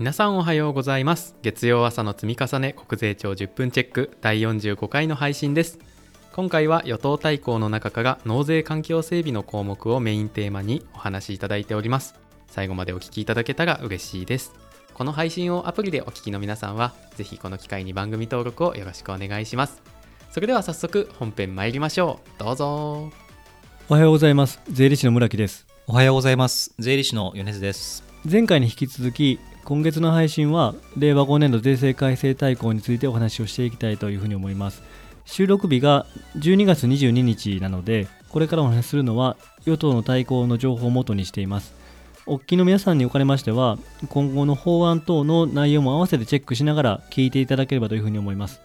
皆さんおはようございます。月曜朝の積み重ね国税庁10分チェック第45回の配信です。今回は与党対抗の中から納税環境整備の項目をメインテーマにお話しいただいております。最後までお聞きいただけたら嬉しいです。この配信をアプリでお聞きの皆さんはぜひこの機会に番組登録をよろしくお願いします。それでは早速本編参りましょう。どうぞ。おはようございます。税理士の村木です。おはようございます。税理士の米津です。前回に引き続き今月の配信は令和5年度税制改正大綱についてお話をしていきたいというふうに思います。収録日が12月22日なのでこれからお話しするのは与党の対抗の情報をもとにしています。お聞きの皆さんにおかれましては今後の法案等の内容も合わせてチェックしながら聞いていただければというふうに思います。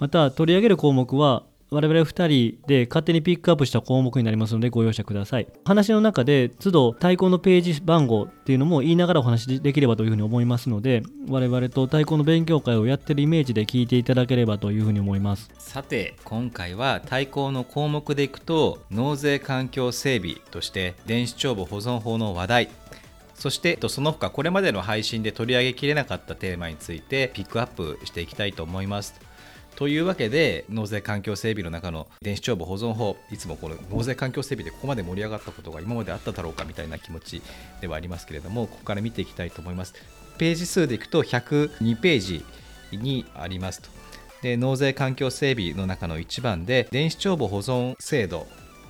また取り上げる項目は我々2人で勝手にピックアップした項目になりますのでご容赦ください。話の中で都度対抗のページ番号っていうのも言いながらお話しできればというふうに思いますので我々と対抗の勉強会をやってるイメージで聞いていただければというふうに思います。さて今回は対抗の項目でいくと納税環境整備として電子帳簿保存法の話題そしてその他これまでの配信で取り上げきれなかったテーマについてピックアップしていきたいと思います。というわけで納税環境整備の中の電子帳簿保存法。いつもこの納税環境整備でここまで盛り上がったことが今まであっただろうかみたいな気持ちではありますけれどもここから見ていきたいと思います。ページ数でいくと102ページにありますと。で納税環境整備の中の1番で電子帳簿保存制度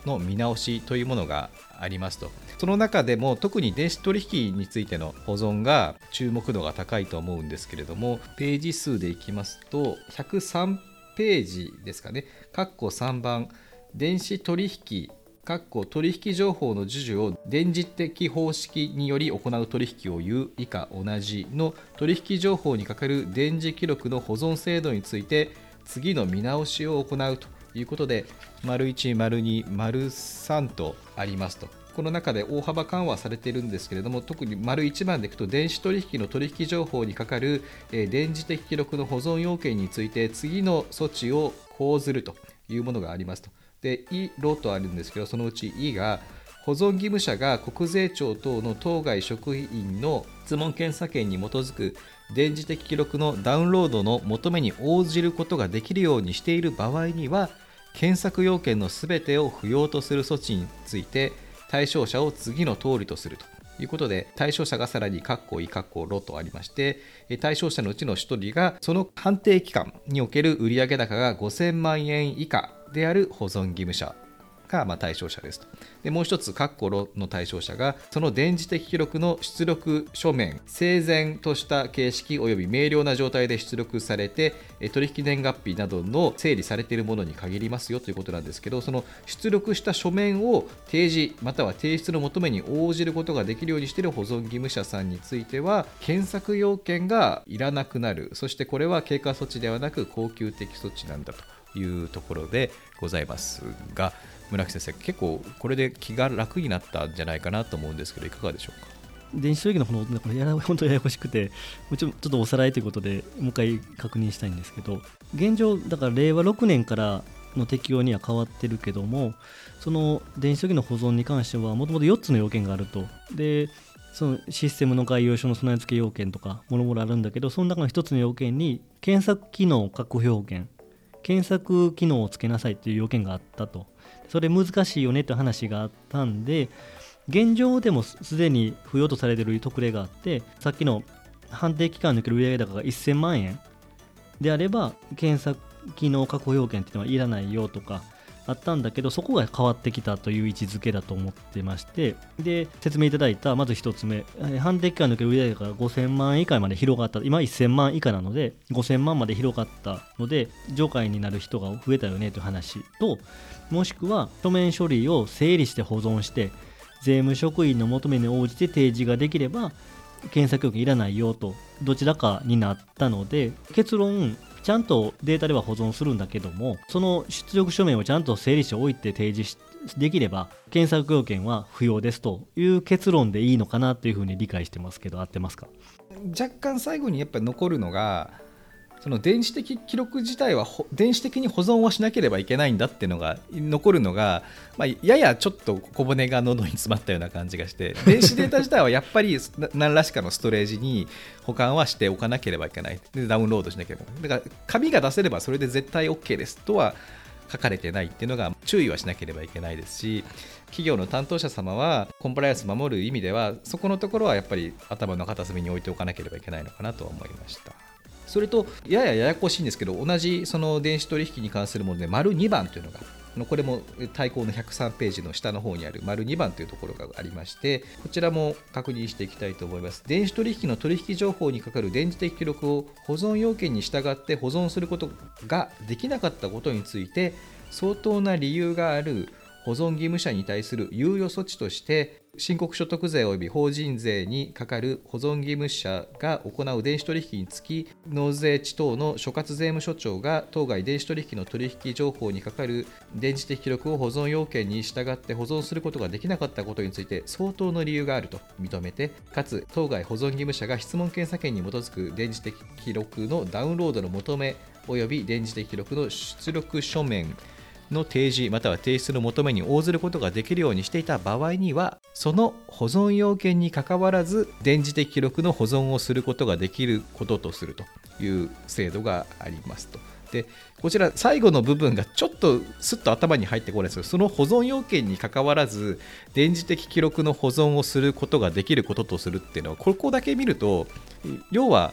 の見直しというものがありますと。その中でも特に電子取引についての保存が注目度が高いと思うんですけれどもページ数でいきますと103ページですかね。括弧3番。電子取引括弧取引情報の授受を電磁的方式により行う取引を言う以下同じの取引情報にかかる電磁記録の保存制度について次の見直しを行うとということで、丸1、丸2、丸3とありますと。この中で大幅緩和されているんですけれども、特に丸1番でいくと、電子取引の取引情報にかかる、電磁的記録の保存要件について、次の措置を講ずるというものがありますと。で、い、ろとあるんですけど、そのうちいが、保存義務者が国税庁等の当該職員の質問検査権に基づく電磁的記録のダウンロードの求めに応じることができるようにしている場合には検索要件のすべてを不要とする措置について対象者を次の通りとするということで対象者がさらに括弧いい括弧ろとありまして対象者のうちの1人がその判定期間における売上高が5000万円以下である保存義務者。がま対象者ですと。でもう一つ、括弧ロの対象者が、その電磁的記録の出力書面、整然とした形式及び明瞭な状態で出力されて、取引年月日などの整理されているものに限りますよということなんですけど、その出力した書面を提示、または提出の求めに応じることができるようにしている保存義務者さんについては、検索要件がいらなくなる、そしてこれは経過措置ではなく、恒久的措置なんだというところでございますが、村木先生、結構これで気が楽になったんじゃないかなと思うんですけど、いかがでしょうか？電子書籍のこのこれや本当ややこしくてもちろんちょっとおさらいということでもう一回確認したいんですけど現状だから令和6年からの適用には変わってるけどもその電子書籍の保存に関してはもともと4つの要件があるとでそのシステムの概要書の備え付け要件とかもろもろあるんだけどその中の1つの要件に検索機能確保要件検索機能をつけなさいという要件があったと。それ難しいよねって話があったんで現状でもすでに不要とされている特例があってさっきの判定期間抜ける売上高が1000万円であれば検索機能確保要件っていうのはいらないよとかあったんだけどそこが変わってきたという位置づけだと思ってましてで説明いただいたまず1つ目判定期間抜ける売上が5000万円以下まで広がった今1000万以下なので5000万まで広がったので上海になる人が増えたよねという話ともしくは書面処理を整理して保存して税務職員の求めに応じて提示ができれば検索要件いらないよとどちらかになったので結論ちゃんとデータでは保存するんだけどもその出力書面をちゃんと整理しておいて提示できれば検索要件は不要ですという結論でいいのかなというふうに理解してますけど合ってますか？若干最後にやっぱり残るのがその電子的記録自体は電子的に保存はしなければいけないんだっていうのが残るのが、まあ、ややちょっと小骨が喉に詰まったような感じがして 電子データ自体はやっぱり何らしかのストレージに保管はしておかなければいけないでダウンロードしなければだから紙が出せればそれで絶対 OK ですとは書かれてないっていうのが注意はしなければいけないですし企業の担当者様はコンプライアンス守る意味ではそこのところはやっぱり頭の片隅に置いておかなければいけないのかなと思いました。それとややややこしいんですけど同じその電子取引に関するもので丸2番というのがこれも対抗の103ページの下の方にある丸2番というところがありましてこちらも確認していきたいと思います。電子取引の取引情報にかかる電磁的記録を保存要件に従って保存することができなかったことについて相当な理由がある保存義務者に対する猶予措置として申告所得税及び法人税にかかる保存義務者が行う電子取引につき納税地等の所轄税務署長が当該電子取引の取引情報にかかる電磁的記録を保存要件に従って保存することができなかったことについて相当の理由があると認めてかつ当該保存義務者が質問検査権に基づく電磁的記録のダウンロードの求め及び電磁的記録の出力書面の提示または提出の求めに応ずることができるようにしていた場合にはその保存要件にかかわらず電磁的記録の保存をすることができることとするという制度がありますと。でこちら最後の部分がちょっとすっと頭に入ってこないですけどその保存要件にかかわらず電磁的記録の保存をすることができることとするっていうのはここだけ見ると要は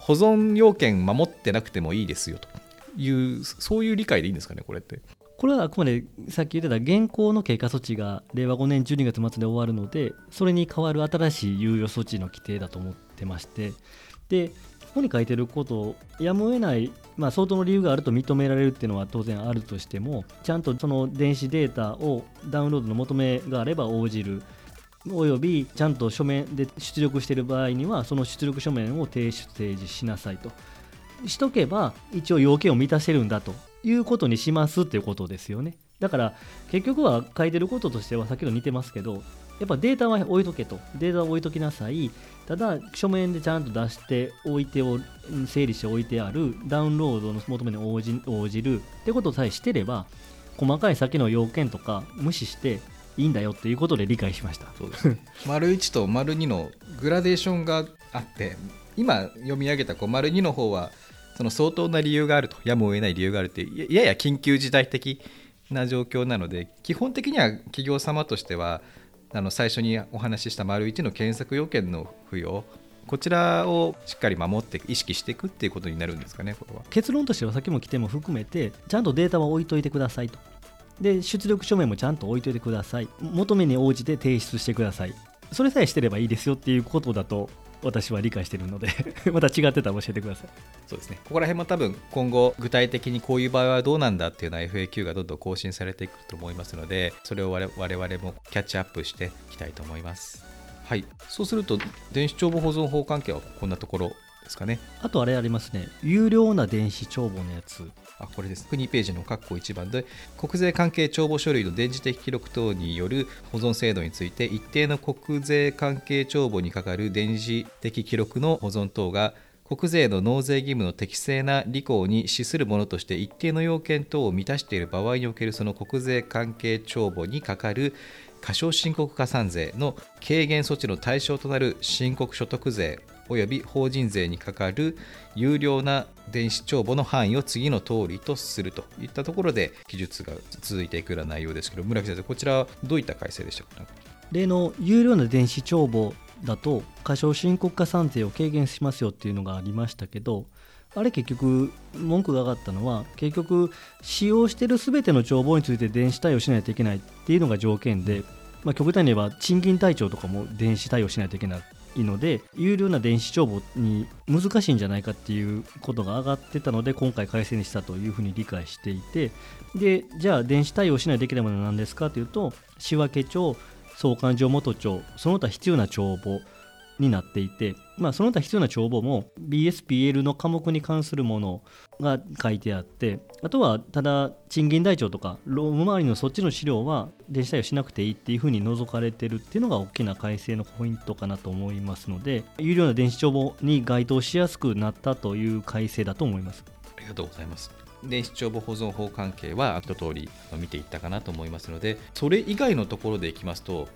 保存要件守ってなくてもいいですよというそういう理解でいいんですかねこれって。これはあくまでさっき言ってた現行の経過措置が令和5年12月末で終わるのでそれに代わる新しい猶予措置の規定だと思ってましてでここに書いてることをやむを得ない、まあ、相当の理由があると認められるっていうのは当然あるとしてもちゃんとその電子データをダウンロードの求めがあれば応じる。およびちゃんと書面で出力している場合にはその出力書面を提出提示しなさいと。しとけば一応要件を満たせるんだと。いうことにしますっていうことですよね。だから結局は書いてることとしては先ほど似てますけどやっぱデータは置いとけと。データは置いときなさい。ただ書面でちゃんと出しておいてを整理しておいてある。ダウンロードの求めに応じ応じる。ってことさえしてれば細かい先の要件とか無視していいんだよっていうことで理解しました。そうです。ね 丸1と丸2のグラデーションがあって今読み上げたこう丸2の方はその相当な理由があるとやむを得ない理由があるってやや緊急事態的な状況なので基本的には企業様としてはあの最初にお話しした丸1の検索要件の付与こちらをしっかり守って意識していくっていうことになるんですかねこれは。結論としてはさっきも来ても含めてちゃんとデータは置いといてくださいと。で出力書面もちゃんと置いといてください。求めに応じて提出してください。それさえしてればいいですよっていうことだと私は理解しているので また違ってたら教えてください。そうですね。ここら辺も多分今後具体的にこういう場合はどうなんだっていうのは FAQ がどんどん更新されていくと思いますのでそれを我々もキャッチアップしていきたいと思います。はい。そうすると電子帳簿保存法関係はこんなところですかね。あとあれありますね。有料な電子帳簿のやつ。あこれです。国ページの括弧1番で国税関係帳簿書類の電磁的記録等による保存制度について一定の国税関係帳簿にかかる電磁的記録の保存等が国税の納税義務の適正な履行に資するものとして一定の要件等を満たしている場合におけるその国税関係帳簿にかかる過少申告加算税の軽減措置の対象となる申告所得税及び法人税にかかる有料な電子帳簿の範囲を次の通りとするといったところで記述が続いていくような内容ですけど村木先生こちらはどういった改正でしたか？例の有料な電子帳簿だと過少申告加算税を軽減しますよっていうのがありましたけどあれ結局文句が上がったのは結局使用している全ての帳簿について電子対応しないといけないっていうのが条件で、まあ、極端に言えば賃金台帳とかも電子対応しないといけない。いので有料な電子帳簿に難しいんじゃないかっていうことが上がってたので今回改正にしたというふうに理解していてでじゃあ電子対応しないといけないものは何ですかというと仕分帳総勘定元帳その他必要な帳簿になっていて、まあ、その他必要な帳簿も BSPL の科目に関するものが書いてあってあとはただ賃金台帳とか労務周りのそっちの資料は電子対応しなくていいっていうふうに除かれてるっていうのが大きな改正のポイントかなと思いますので有料な電子帳簿に該当しやすくなったという改正だと思います。ありがとうございます。電子帳簿保存法関係は一通り見ていったかなと思いますのでそれ以外のところでいきますと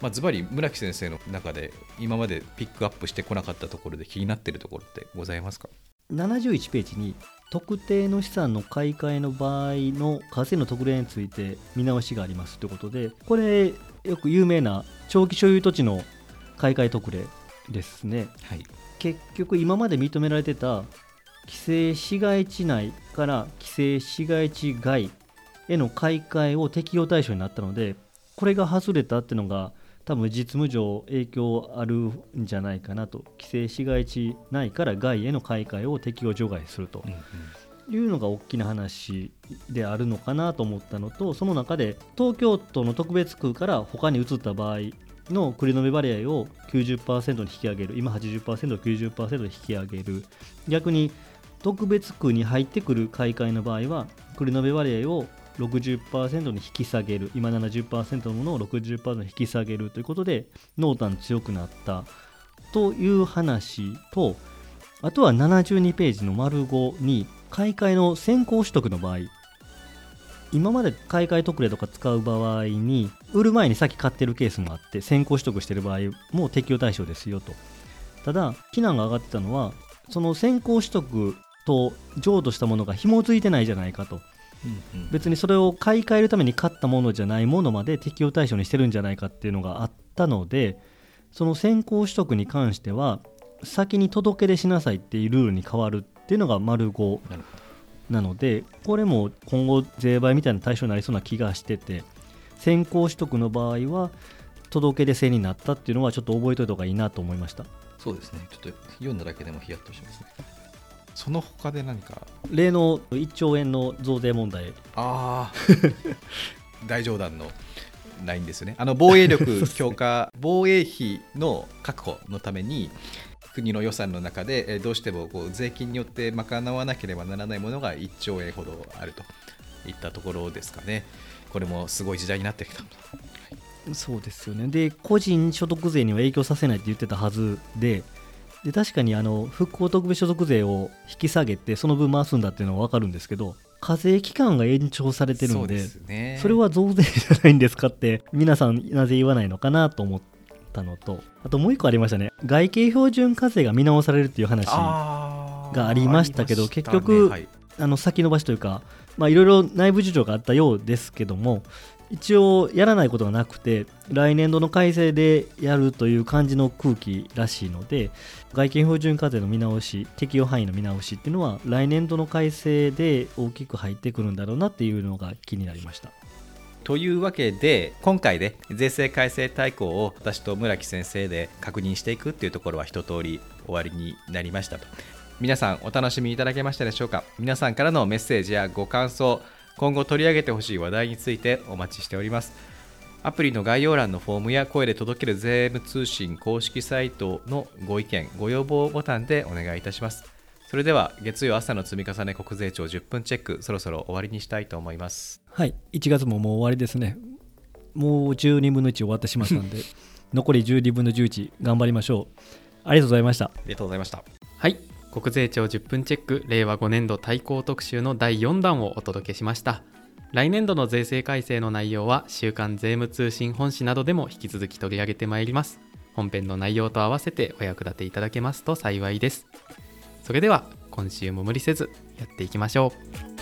まあ、ズバリ村木先生の中で今までピックアップしてこなかったところで気になっているところってございますか？71ページに特定の資産の買い替えの場合の課税の特例について見直しがありますということでこれよく有名な長期所有土地の買い替え特例ですね、はい、結局今まで認められてた規制市街地内から規制市街地外への買い替えを適用対象になったのでこれが外れたっていうのが多分実務上影響あるんじゃないかなと。規制市街地内から外への買い替えを適用除外すると。いうのが大きな話であるのかなと思ったのとその中で東京都の特別区から他に移った場合の繰り延べ割合を90%に引き上げる。今80%を90%に引き上げる。逆に特別区に入ってくる買い替えの場合は繰り延べ割合を60%に引き下げる今70%のものを60%に引き下げるということで濃淡強くなったという話とあとは72ページの丸5に買い替えの先行取得の場合。今まで買い替え特例とか使う場合に売る前に先買ってるケースもあって先行取得してる場合も適用対象ですよと。ただ非難が上がってたのはその先行取得と譲渡したものが紐付いてないじゃないかと。別にそれを買い替えるために買ったものじゃないものまで適用対象にしてるんじゃないかっていうのがあったのでその先行取得に関しては先に届け出しなさいっていうルールに変わるっていうのが丸5なのでこれも今後税倍みたいな対象になりそうな気がしてて先行取得の場合は届け出制になったっていうのはちょっと覚えておいた方がいいなと思いました。そうですね。ちょっと読んだだけでもヒヤッとしますねその他で何か？例の1兆円の増税問題。ああ 大冗談のないんですよね。あの防衛力 強化防衛費の確保のために国の予算の中でどうしてもこう税金によって賄わなければならないものが1兆円ほどあると。いったところですかね。これもすごい時代になってきた、そうですよね。で個人所得税には影響させないって言ってたはずでで確かにあの復興特別所得税を引き下げてその分回すんだっていうのは分かるんですけど課税期間が延長されてるんでそ、ね、それは増税じゃないんですかって皆さんなぜ言わないのかなと思ったのとあともう一個ありましたね。外形標準課税が見直されるっていう話がありましたけど、ね、結局、はい、あの先延ばしというかいろいろ内部事情があったようですけども一応やらないことがなくて来年度の改正でやるという感じの空気らしいので外見標準課税の見直し適用範囲の見直しっていうのは来年度の改正で大きく入ってくるんだろうなっていうのが気になりました。というわけで今回で税制改正大綱を私と村木先生で確認していくっていうところは一通り終わりになりましたと皆さんお楽しみいただけましたでしょうか？皆さんからのメッセージやご感想今後取り上げてほしい話題についてお待ちしております。アプリの概要欄のフォームや声で届ける税務通信公式サイトのご意見ご要望ボタンでお願いいたします。それでは月曜朝の積み重ね国税庁10分チェックそろそろ終わりにしたいと思います。はい1月ももう終わりですね。もう12分の1終わってしまったんで 残り12分の11頑張りましょう。ありがとうございました。ありがとうございました。はい国税庁10分チェック令和5年度対抗特集の第4弾をお届けしました。来年度の税制改正の内容は週刊税務通信本誌などでも引き続き取り上げてまいります。本編の内容と合わせてお役立ていただけますと幸いです。それでは今週も無理せずやっていきましょう。